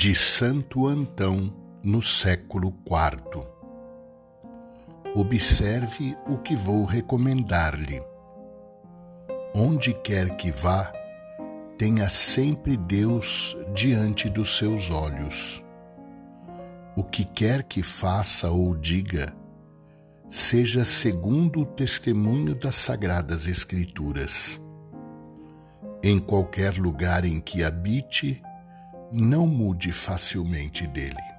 de Santo Antão no século IV. Observe o que vou recomendar-lhe. Onde quer que vá, tenha sempre Deus diante dos seus olhos. O que quer que faça ou diga, seja segundo o testemunho das Sagradas Escrituras. Em qualquer lugar em que habite, não mude facilmente dele.